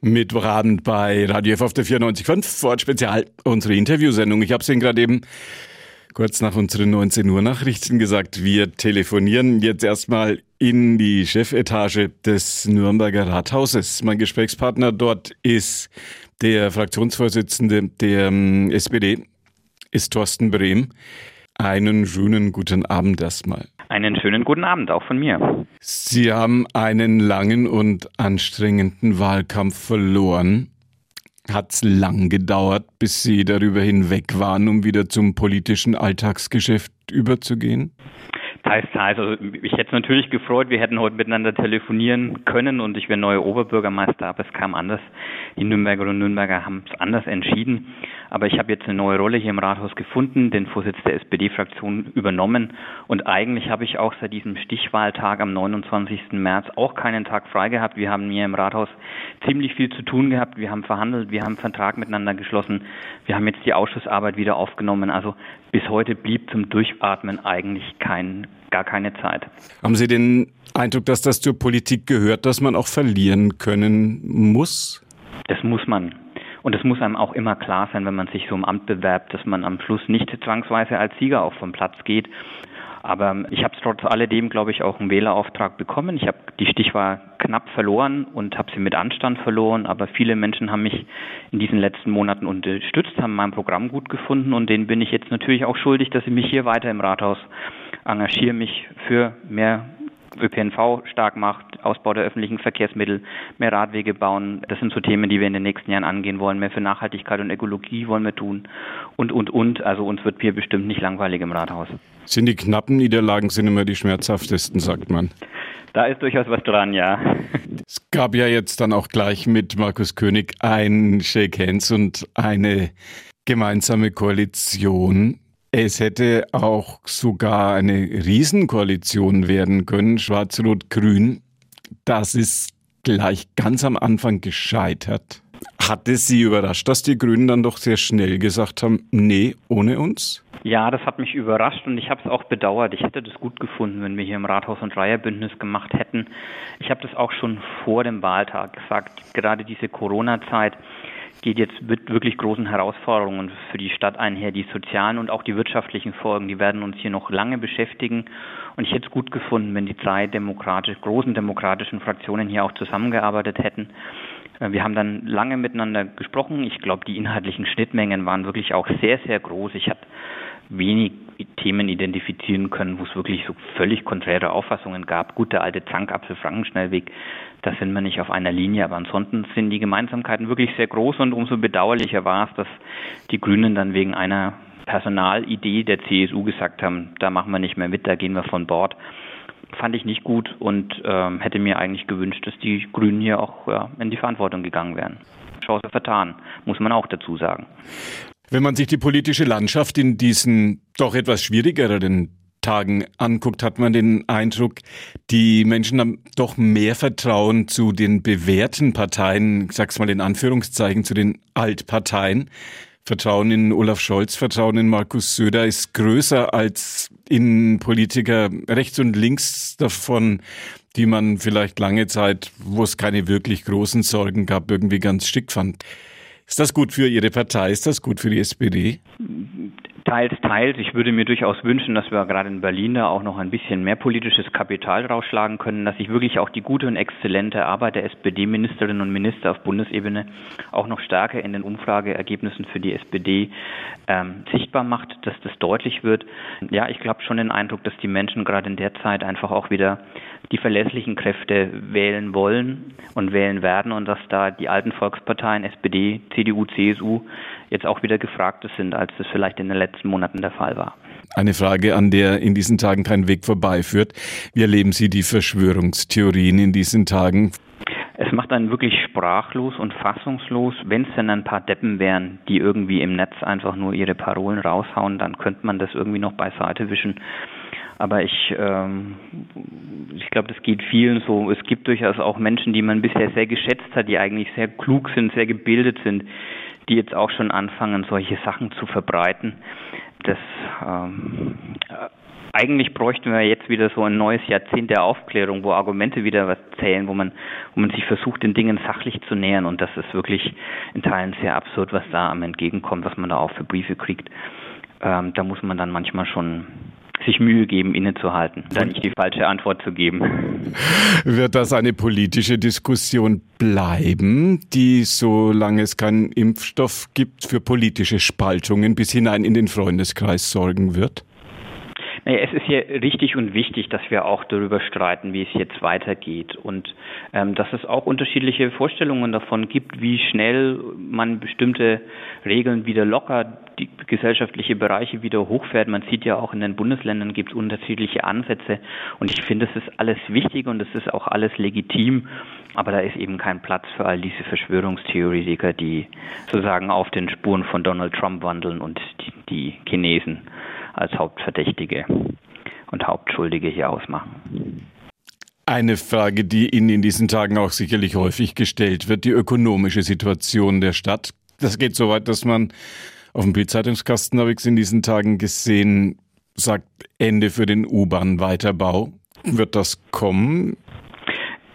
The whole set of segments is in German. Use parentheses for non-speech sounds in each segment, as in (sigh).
Mittwochabend bei Radio F auf der 94.5, Ford Spezial, unsere Interviewsendung. Ich habe es Ihnen gerade eben kurz nach unseren 19 Uhr Nachrichten gesagt. Wir telefonieren jetzt erstmal in die Chefetage des Nürnberger Rathauses. Mein Gesprächspartner dort ist der Fraktionsvorsitzende der ähm, SPD, ist Thorsten Brehm. Einen schönen guten Abend erstmal. Einen schönen guten Abend auch von mir. Sie haben einen langen und anstrengenden Wahlkampf verloren. Hat es lang gedauert, bis Sie darüber hinweg waren, um wieder zum politischen Alltagsgeschäft überzugehen? Teils, teils. Also ich hätte es natürlich gefreut, wir hätten heute miteinander telefonieren können und ich wäre neuer Oberbürgermeister, aber es kam anders. Die Nürnberger und Nürnberger haben es anders entschieden. Aber ich habe jetzt eine neue Rolle hier im Rathaus gefunden, den Vorsitz der SPD-Fraktion übernommen und eigentlich habe ich auch seit diesem Stichwahltag am 29. März auch keinen Tag frei gehabt. Wir haben hier im Rathaus ziemlich viel zu tun gehabt. Wir haben verhandelt, wir haben einen Vertrag miteinander geschlossen. Wir haben jetzt die Ausschussarbeit wieder aufgenommen. Also bis heute blieb zum Durchatmen eigentlich kein, gar keine Zeit. Haben Sie den Eindruck, dass das zur Politik gehört, dass man auch verlieren können muss? Das muss man. Und es muss einem auch immer klar sein, wenn man sich so um Amt bewerbt, dass man am Schluss nicht zwangsweise als Sieger auch vom Platz geht. Aber ich habe trotz alledem, glaube ich, auch einen Wählerauftrag bekommen. Ich habe die Stichwahl knapp verloren und habe sie mit Anstand verloren. Aber viele Menschen haben mich in diesen letzten Monaten unterstützt, haben mein Programm gut gefunden und denen bin ich jetzt natürlich auch schuldig, dass sie mich hier weiter im Rathaus engagiere, mich für mehr ÖPNV stark macht, Ausbau der öffentlichen Verkehrsmittel, mehr Radwege bauen. Das sind so Themen, die wir in den nächsten Jahren angehen wollen. Mehr für Nachhaltigkeit und Ökologie wollen wir tun. Und, und, und. Also uns wird hier bestimmt nicht langweilig im Rathaus. Sind die knappen Niederlagen sind immer die schmerzhaftesten, sagt man. Da ist durchaus was dran, ja. Es gab ja jetzt dann auch gleich mit Markus König ein Shake Hands und eine gemeinsame Koalition. Es hätte auch sogar eine Riesenkoalition werden können, Schwarz-Rot-Grün. Das ist gleich ganz am Anfang gescheitert. Hat es Sie überrascht, dass die Grünen dann doch sehr schnell gesagt haben, nee, ohne uns? Ja, das hat mich überrascht und ich habe es auch bedauert. Ich hätte das gut gefunden, wenn wir hier im Rathaus ein Dreierbündnis gemacht hätten. Ich habe das auch schon vor dem Wahltag gesagt. Gerade diese Corona-Zeit geht jetzt mit wirklich großen Herausforderungen für die Stadt einher. Die sozialen und auch die wirtschaftlichen Folgen, die werden uns hier noch lange beschäftigen. Und ich hätte es gut gefunden, wenn die drei demokratisch, großen demokratischen Fraktionen hier auch zusammengearbeitet hätten. Äh, wir haben dann lange miteinander gesprochen. Ich glaube, die inhaltlichen Schnittmengen waren wirklich auch sehr, sehr groß. Ich habe wenig Themen identifizieren können, wo es wirklich so völlig konträre Auffassungen gab. Gut, der alte Zankapfel-Frankenschnellweg, da sind wir nicht auf einer Linie, aber ansonsten sind die Gemeinsamkeiten wirklich sehr groß und umso bedauerlicher war es, dass die Grünen dann wegen einer Personalidee der CSU gesagt haben, da machen wir nicht mehr mit, da gehen wir von Bord. Fand ich nicht gut und ähm, hätte mir eigentlich gewünscht, dass die Grünen hier auch ja, in die Verantwortung gegangen wären. Chance vertan, muss man auch dazu sagen. Wenn man sich die politische Landschaft in diesen doch etwas schwierigeren Tagen anguckt, hat man den Eindruck, die Menschen haben doch mehr Vertrauen zu den bewährten Parteien, ich sag's mal in Anführungszeichen, zu den Altparteien. Vertrauen in Olaf Scholz, Vertrauen in Markus Söder ist größer als in Politiker rechts und links davon, die man vielleicht lange Zeit, wo es keine wirklich großen Sorgen gab, irgendwie ganz schick fand. Ist das gut für Ihre Partei? Ist das gut für die SPD? Teils, teils. Ich würde mir durchaus wünschen, dass wir gerade in Berlin da auch noch ein bisschen mehr politisches Kapital rausschlagen können, dass sich wirklich auch die gute und exzellente Arbeit der SPD-Ministerinnen und Minister auf Bundesebene auch noch stärker in den Umfrageergebnissen für die SPD ähm, sichtbar macht, dass das deutlich wird. Ja, ich glaube schon den Eindruck, dass die Menschen gerade in der Zeit einfach auch wieder die verlässlichen Kräfte wählen wollen und wählen werden und dass da die alten Volksparteien SPD, CDU, CSU jetzt auch wieder gefragter sind, als das vielleicht in den letzten Monaten der Fall war. Eine Frage, an der in diesen Tagen kein Weg vorbeiführt. Wie erleben Sie die Verschwörungstheorien in diesen Tagen? Es macht einen wirklich sprachlos und fassungslos. Wenn es denn ein paar Deppen wären, die irgendwie im Netz einfach nur ihre Parolen raushauen, dann könnte man das irgendwie noch beiseite wischen. Aber ich, ähm, ich glaube, das geht vielen so. Es gibt durchaus auch Menschen, die man bisher sehr geschätzt hat, die eigentlich sehr klug sind, sehr gebildet sind, die jetzt auch schon anfangen, solche Sachen zu verbreiten. Das ähm, eigentlich bräuchten wir jetzt wieder so ein neues Jahrzehnt der Aufklärung, wo Argumente wieder was zählen, wo man, wo man sich versucht, den Dingen sachlich zu nähern. Und das ist wirklich in Teilen sehr absurd, was da am entgegenkommt, was man da auch für Briefe kriegt. Ähm, da muss man dann manchmal schon sich Mühe geben, innezuhalten, da nicht die falsche Antwort zu geben. Wird das eine politische Diskussion bleiben, die, solange es keinen Impfstoff gibt, für politische Spaltungen bis hinein in den Freundeskreis sorgen wird? Es ist ja richtig und wichtig, dass wir auch darüber streiten, wie es jetzt weitergeht. Und ähm, dass es auch unterschiedliche Vorstellungen davon gibt, wie schnell man bestimmte Regeln wieder locker, die gesellschaftliche Bereiche wieder hochfährt. Man sieht ja auch in den Bundesländern gibt es unterschiedliche Ansätze. Und ich finde, es ist alles wichtig und es ist auch alles legitim, aber da ist eben kein Platz für all diese Verschwörungstheoretiker, die sozusagen auf den Spuren von Donald Trump wandeln und die, die Chinesen als Hauptverdächtige und Hauptschuldige hier ausmachen. Eine Frage, die Ihnen in diesen Tagen auch sicherlich häufig gestellt wird, die ökonomische Situation der Stadt. Das geht so weit, dass man auf dem Bildzeitungskasten, habe ich es in diesen Tagen gesehen, sagt Ende für den U-Bahn-Weiterbau. Wird das kommen?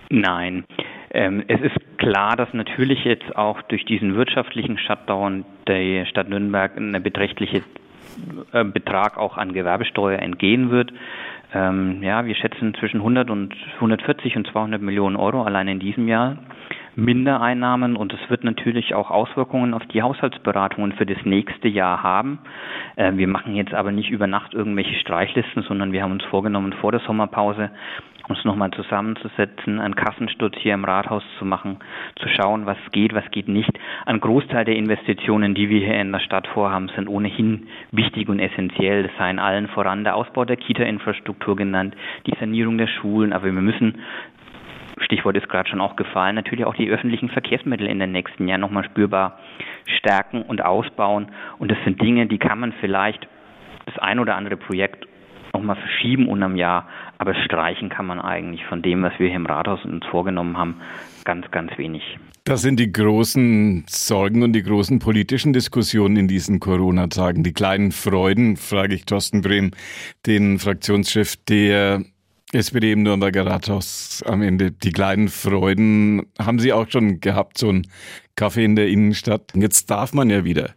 Nein. Ähm, es ist klar, dass natürlich jetzt auch durch diesen wirtschaftlichen Shutdown der Stadt Nürnberg eine beträchtliche Betrag auch an Gewerbesteuer entgehen wird. Ähm, ja, wir schätzen zwischen 100 und 140 und 200 Millionen Euro allein in diesem Jahr Mindereinnahmen und es wird natürlich auch Auswirkungen auf die Haushaltsberatungen für das nächste Jahr haben. Äh, wir machen jetzt aber nicht über Nacht irgendwelche Streichlisten, sondern wir haben uns vorgenommen, vor der Sommerpause uns nochmal zusammenzusetzen, einen Kassensturz hier im Rathaus zu machen, zu schauen, was geht, was geht nicht. Ein Großteil der Investitionen, die wir hier in der Stadt vorhaben, sind ohnehin wichtig und essentiell. Das seien allen voran der Ausbau der Kita-Infrastruktur genannt, die Sanierung der Schulen, aber wir müssen Stichwort ist gerade schon auch gefallen, natürlich auch die öffentlichen Verkehrsmittel in den nächsten Jahren nochmal spürbar stärken und ausbauen. Und das sind Dinge, die kann man vielleicht das ein oder andere Projekt nochmal verschieben unterm Jahr, aber streichen kann man eigentlich von dem, was wir hier im Rathaus uns vorgenommen haben, ganz, ganz wenig. Das sind die großen Sorgen und die großen politischen Diskussionen in diesen Corona-Tagen. Die kleinen Freuden, frage ich Thorsten Brehm, den Fraktionschef der SPD im Nürnberger Rathaus am Ende. Die kleinen Freuden haben Sie auch schon gehabt, so ein Kaffee in der Innenstadt. Jetzt darf man ja wieder.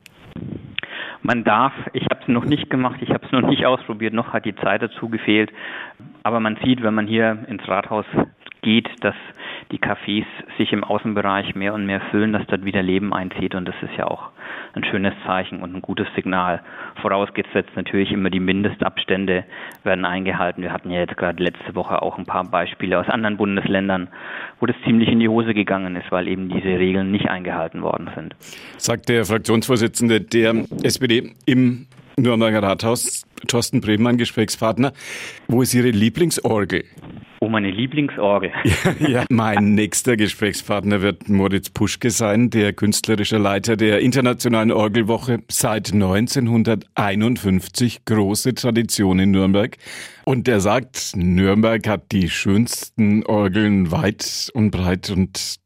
Man darf, ich habe es noch nicht gemacht, ich habe es noch nicht ausprobiert, noch hat die Zeit dazu gefehlt. Aber man sieht, wenn man hier ins Rathaus geht, dass die Cafés sich im Außenbereich mehr und mehr füllen, dass dort wieder Leben einzieht und das ist ja auch ein schönes Zeichen und ein gutes Signal. Vorausgesetzt natürlich immer die Mindestabstände werden eingehalten. Wir hatten ja jetzt gerade letzte Woche auch ein paar Beispiele aus anderen Bundesländern, wo das ziemlich in die Hose gegangen ist, weil eben diese Regeln nicht eingehalten worden sind. Sagt der Fraktionsvorsitzende der SPD im Nürnberger Rathaus, Thorsten Bremen, Gesprächspartner. Wo ist Ihre Lieblingsorgel? Oh, meine Lieblingsorgel. (laughs) Ja, ja. Mein nächster Gesprächspartner wird Moritz Puschke sein, der künstlerische Leiter der Internationalen Orgelwoche seit 1951. Große Tradition in Nürnberg. Und der sagt, Nürnberg hat die schönsten Orgeln weit und breit und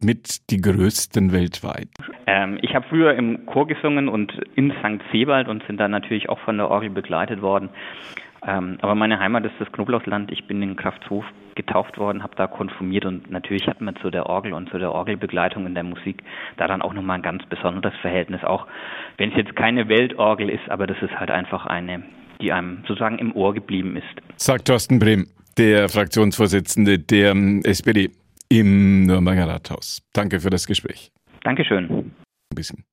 mit die größten weltweit. Ähm, ich habe früher im Chor gesungen und in St. Sebald und sind dann natürlich auch von der Orgel begleitet worden. Ähm, aber meine Heimat ist das Knoblauchsland. Ich bin in Kraftshof getauft worden, habe da konfirmiert und natürlich hat man zu der Orgel und zu der Orgelbegleitung in der Musik da dann auch nochmal ein ganz besonderes Verhältnis, auch wenn es jetzt keine Weltorgel ist, aber das ist halt einfach eine, die einem sozusagen im Ohr geblieben ist. Sagt Thorsten Brehm, der Fraktionsvorsitzende der ähm, SPD im Nürnberger Rathaus. Danke für das Gespräch. Dankeschön. Ein bisschen.